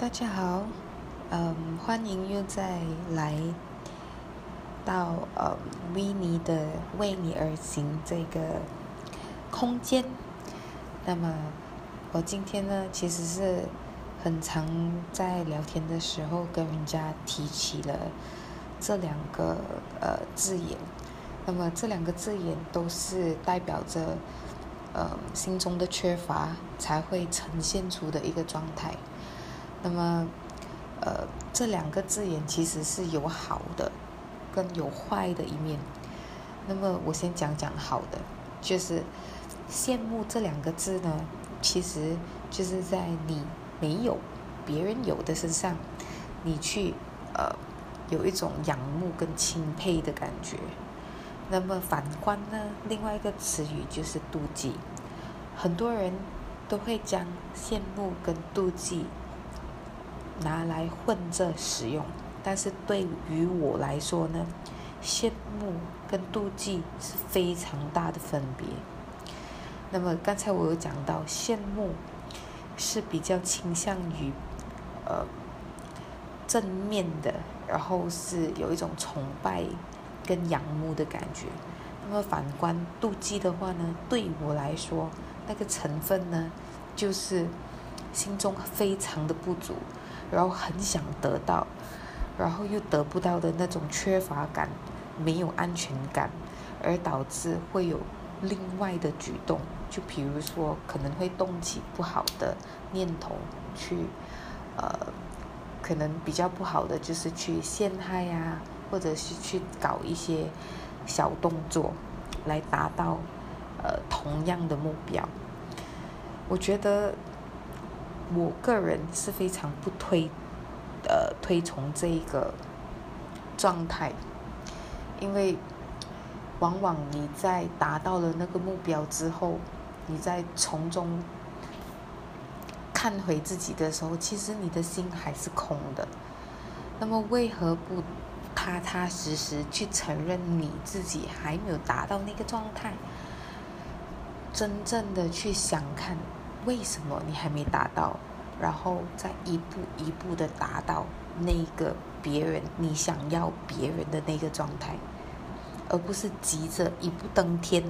大家好，嗯，欢迎又再来到呃维尼的为你而行这个空间。那么我今天呢，其实是很常在聊天的时候跟人家提起了这两个呃字眼。那么这两个字眼都是代表着呃心中的缺乏才会呈现出的一个状态。那么，呃，这两个字眼其实是有好的，跟有坏的一面。那么我先讲讲好的，就是羡慕这两个字呢，其实就是在你没有别人有的身上，你去呃有一种仰慕跟钦佩的感觉。那么反观呢，另外一个词语就是妒忌，很多人都会将羡慕跟妒忌。拿来混着使用，但是对于我来说呢，羡慕跟妒忌是非常大的分别。那么刚才我有讲到，羡慕是比较倾向于呃正面的，然后是有一种崇拜跟仰慕的感觉。那么反观妒忌的话呢，对我来说，那个成分呢，就是心中非常的不足。然后很想得到，然后又得不到的那种缺乏感，没有安全感，而导致会有另外的举动，就比如说可能会动起不好的念头，去，呃，可能比较不好的就是去陷害呀，或者是去搞一些小动作，来达到呃同样的目标。我觉得。我个人是非常不推，呃，推崇这一个状态，因为往往你在达到了那个目标之后，你在从中看回自己的时候，其实你的心还是空的。那么，为何不踏踏实实去承认你自己还没有达到那个状态？真正的去想看。为什么你还没达到？然后再一步一步的达到那个别人你想要别人的那个状态，而不是急着一步登天。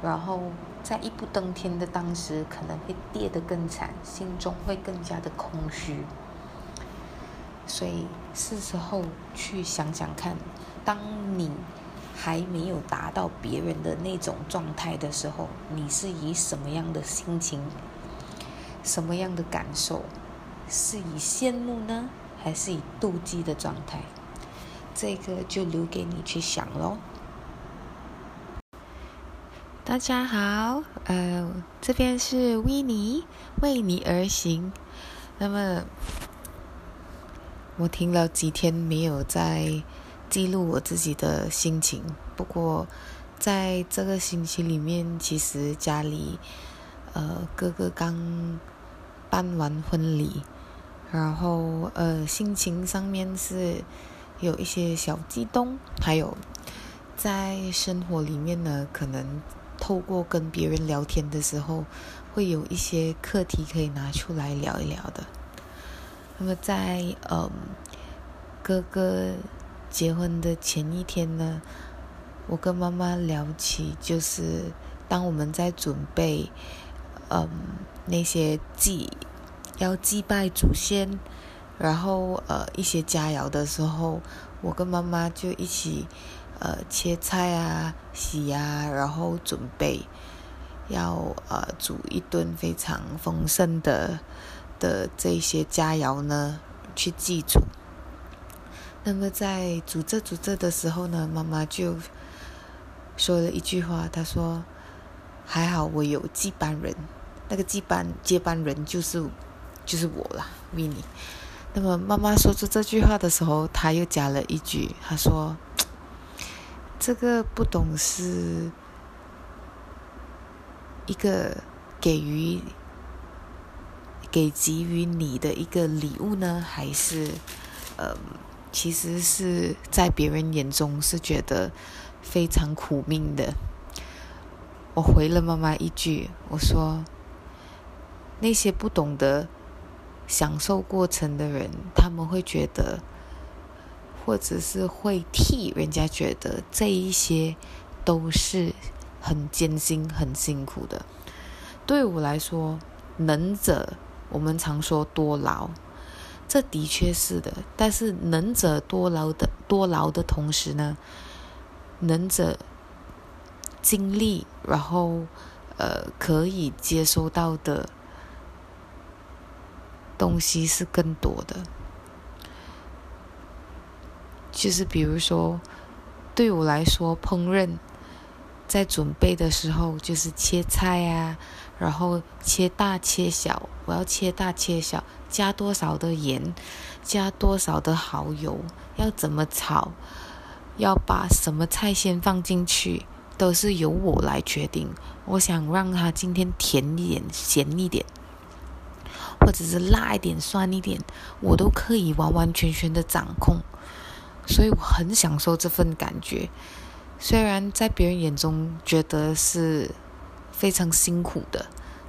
然后在一步登天的当时，可能会跌得更惨，心中会更加的空虚。所以是时候去想想看，当你。还没有达到别人的那种状态的时候，你是以什么样的心情、什么样的感受？是以羡慕呢，还是以妒忌的状态？这个就留给你去想喽。大家好，呃，这边是维尼为你而行。那么，我停了几天没有在。记录我自己的心情。不过，在这个星期里面，其实家里，呃，哥哥刚办完婚礼，然后呃，心情上面是有一些小激动，还有在生活里面呢，可能透过跟别人聊天的时候，会有一些课题可以拿出来聊一聊的。那么，在嗯，哥哥。结婚的前一天呢，我跟妈妈聊起，就是当我们在准备，嗯，那些祭要祭拜祖先，然后呃一些佳肴的时候，我跟妈妈就一起呃切菜啊、洗啊，然后准备要呃煮一顿非常丰盛的的这些佳肴呢，去祭祖。那么在煮着煮着的时候呢，妈妈就说了一句话，她说：“还好我有接班人，那个接班接班人就是就是我了，Vinny。”那么妈妈说出这句话的时候，她又加了一句，她说：“这个不懂是一个给予给给予你的一个礼物呢，还是呃？”其实是在别人眼中是觉得非常苦命的。我回了妈妈一句，我说：“那些不懂得享受过程的人，他们会觉得，或者是会替人家觉得这一些都是很艰辛、很辛苦的。对我来说，能者我们常说多劳，这的确是的。但是能者多劳的多劳的同时呢，能者经历，然后呃可以接收到的。东西是更多的，就是比如说，对我来说，烹饪在准备的时候，就是切菜啊，然后切大切小，我要切大切小，加多少的盐，加多少的蚝油，要怎么炒，要把什么菜先放进去，都是由我来决定。我想让它今天甜一点，咸一点。或者是辣一点、酸一点，我都可以完完全全的掌控，所以我很享受这份感觉。虽然在别人眼中觉得是非常辛苦的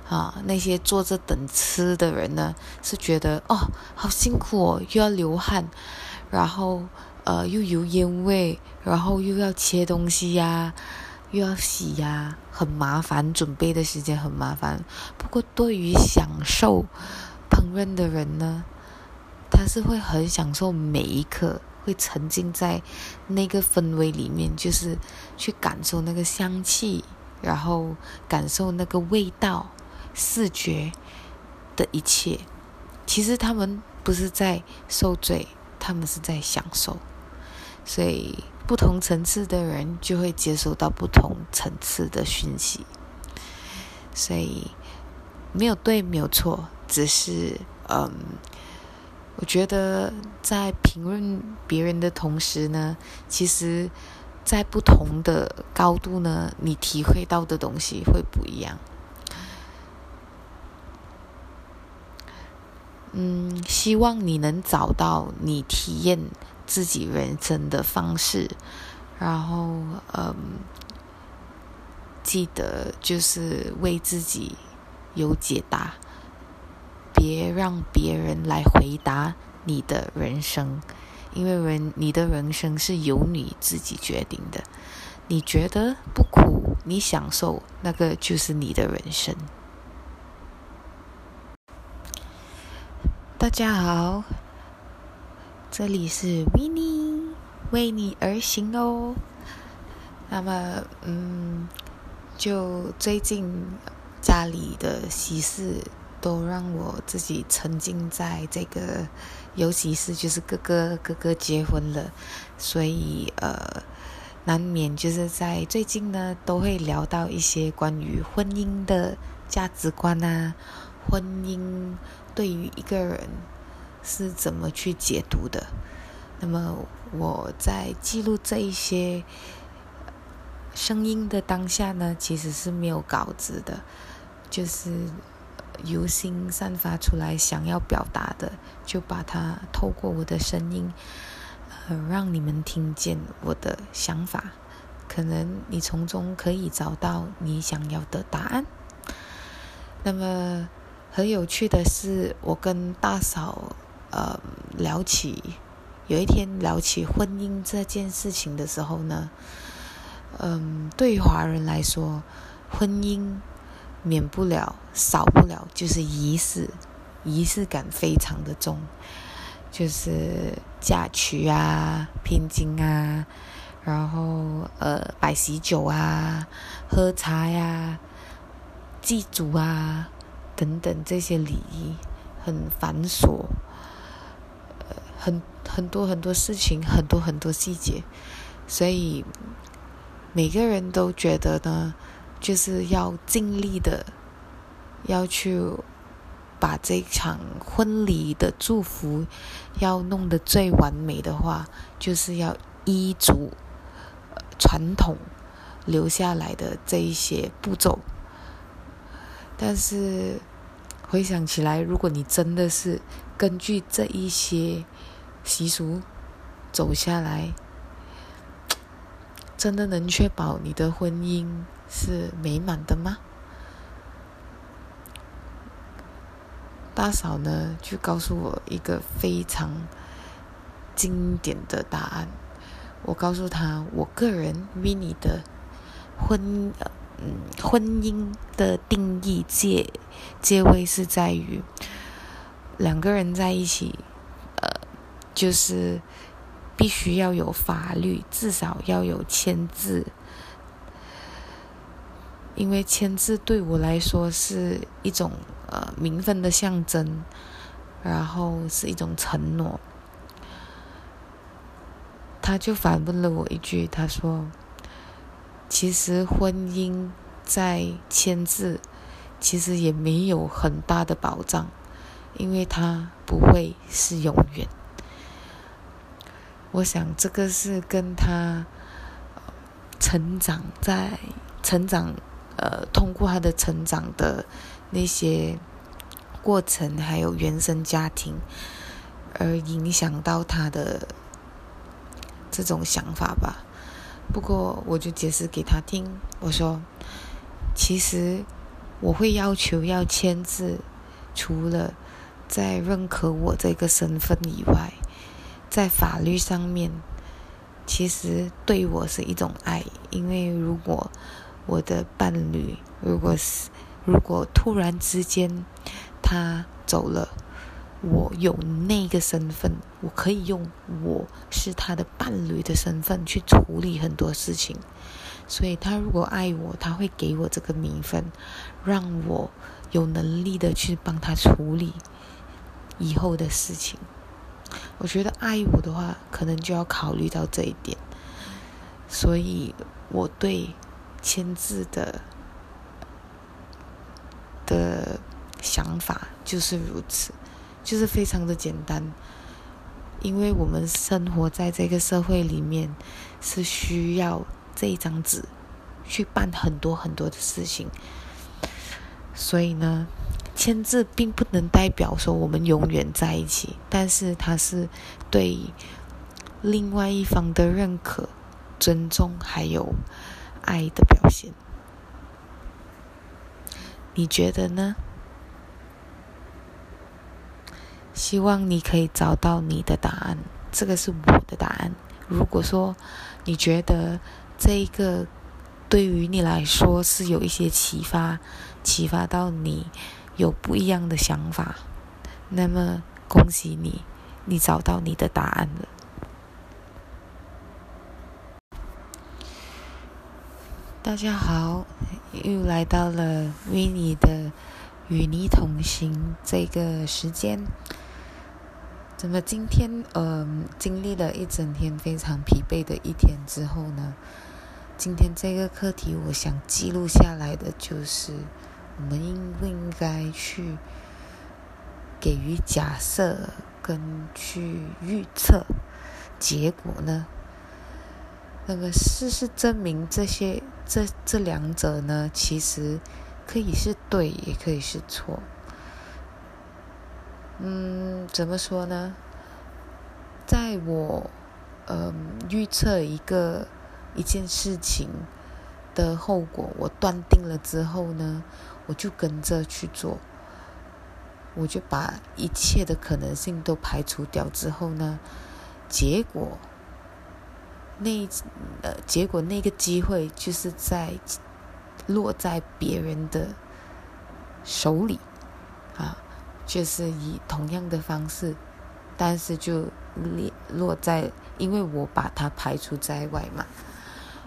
啊，那些坐着等吃的人呢，是觉得哦，好辛苦哦，又要流汗，然后呃又油烟味，然后又要切东西呀。又要洗呀，很麻烦，准备的时间很麻烦。不过，对于享受烹饪的人呢，他是会很享受每一刻，会沉浸在那个氛围里面，就是去感受那个香气，然后感受那个味道、视觉的一切。其实他们不是在受罪，他们是在享受。所以。不同层次的人就会接收到不同层次的讯息，所以没有对，没有错，只是嗯，我觉得在评论别人的同时呢，其实，在不同的高度呢，你体会到的东西会不一样。嗯，希望你能找到你体验。自己人生的方式，然后嗯，记得就是为自己有解答，别让别人来回答你的人生，因为人你的人生是由你自己决定的。你觉得不苦，你享受，那个就是你的人生。大家好。这里是 Winnie 为你而行哦。那么，嗯，就最近家里的喜事都让我自己沉浸在这个，尤其是就是哥哥哥哥结婚了，所以呃，难免就是在最近呢都会聊到一些关于婚姻的价值观啊，婚姻对于一个人。是怎么去解读的？那么我在记录这一些声音的当下呢，其实是没有稿子的，就是由心散发出来想要表达的，就把它透过我的声音，呃，让你们听见我的想法，可能你从中可以找到你想要的答案。那么很有趣的是，我跟大嫂。呃，聊起有一天聊起婚姻这件事情的时候呢，嗯，对于华人来说，婚姻免不了、少不了就是仪式，仪式感非常的重，就是嫁娶啊、聘金啊，然后呃摆喜酒啊、喝茶呀、祭祖啊等等这些礼仪很繁琐。呃很很多很多事情，很多很多细节，所以每个人都觉得呢，就是要尽力的，要去把这场婚礼的祝福要弄得最完美的话，就是要依足传统留下来的这一些步骤。但是回想起来，如果你真的是根据这一些，习俗走下来，真的能确保你的婚姻是美满的吗？大嫂呢就告诉我一个非常经典的答案。我告诉他，我个人 Vinny 的婚嗯婚姻的定义界界位是在于两个人在一起，呃，就是必须要有法律，至少要有签字。因为签字对我来说是一种呃名分的象征，然后是一种承诺。他就反问了我一句，他说：“其实婚姻在签字，其实也没有很大的保障，因为它不会是永远。”我想这个是跟他成长在成长。呃，通过他的成长的那些过程，还有原生家庭，而影响到他的这种想法吧。不过，我就解释给他听，我说，其实我会要求要签字，除了在认可我这个身份以外，在法律上面，其实对我是一种爱，因为如果。我的伴侣，如果是如果突然之间他走了，我有那个身份，我可以用我是他的伴侣的身份去处理很多事情。所以，他如果爱我，他会给我这个名分，让我有能力的去帮他处理以后的事情。我觉得爱我的话，可能就要考虑到这一点。所以，我对。签字的的想法就是如此，就是非常的简单，因为我们生活在这个社会里面，是需要这一张纸去办很多很多的事情，所以呢，签字并不能代表说我们永远在一起，但是它是对另外一方的认可、尊重还有。爱的表现，你觉得呢？希望你可以找到你的答案。这个是我的答案。如果说你觉得这一个对于你来说是有一些启发，启发到你有不一样的想法，那么恭喜你，你找到你的答案了。大家好，又来到了 Vini 的与你同行这个时间。怎么今天嗯经历了一整天非常疲惫的一天之后呢？今天这个课题我想记录下来的就是，我们应不应该去给予假设跟去预测结果呢？那么事实证明这些。这这两者呢，其实可以是对，也可以是错。嗯，怎么说呢？在我嗯预测一个一件事情的后果，我断定了之后呢，我就跟着去做，我就把一切的可能性都排除掉之后呢，结果。那呃，结果那个机会就是在落在别人的手里啊，就是以同样的方式，但是就落落在，因为我把它排除在外嘛，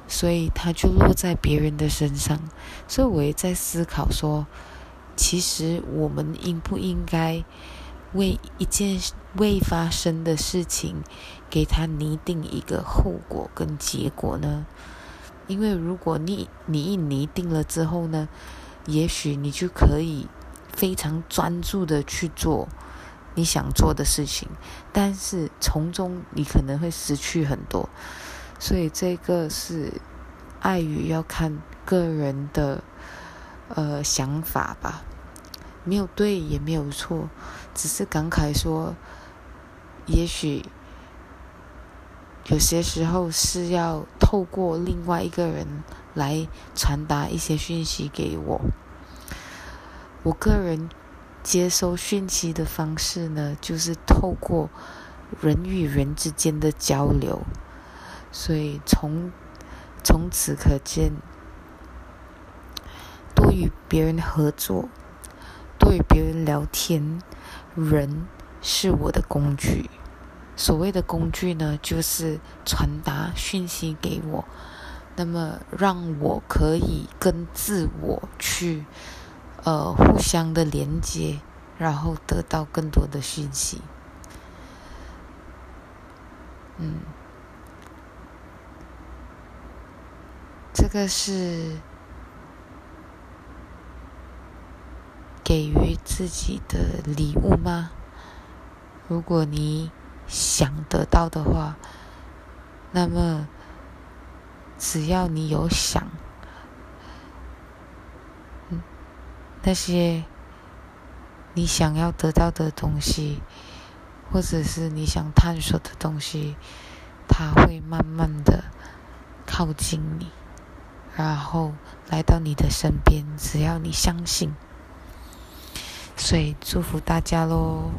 所以它就落在别人的身上。所以我也在思考说，其实我们应不应该为一件未发生的事情。给他拟定一个后果跟结果呢？因为如果你你一拟定了之后呢，也许你就可以非常专注的去做你想做的事情，但是从中你可能会失去很多。所以这个是爱与要看个人的呃想法吧，没有对也没有错，只是感慨说，也许。有些时候是要透过另外一个人来传达一些讯息给我。我个人接收讯息的方式呢，就是透过人与人之间的交流。所以从从此可见，多与别人合作，多与别人聊天，人是我的工具。所谓的工具呢，就是传达讯息给我，那么让我可以跟自我去呃互相的连接，然后得到更多的讯息。嗯，这个是给予自己的礼物吗？如果你。想得到的话，那么只要你有想，嗯，那些你想要得到的东西，或者是你想探索的东西，它会慢慢的靠近你，然后来到你的身边。只要你相信，所以祝福大家喽！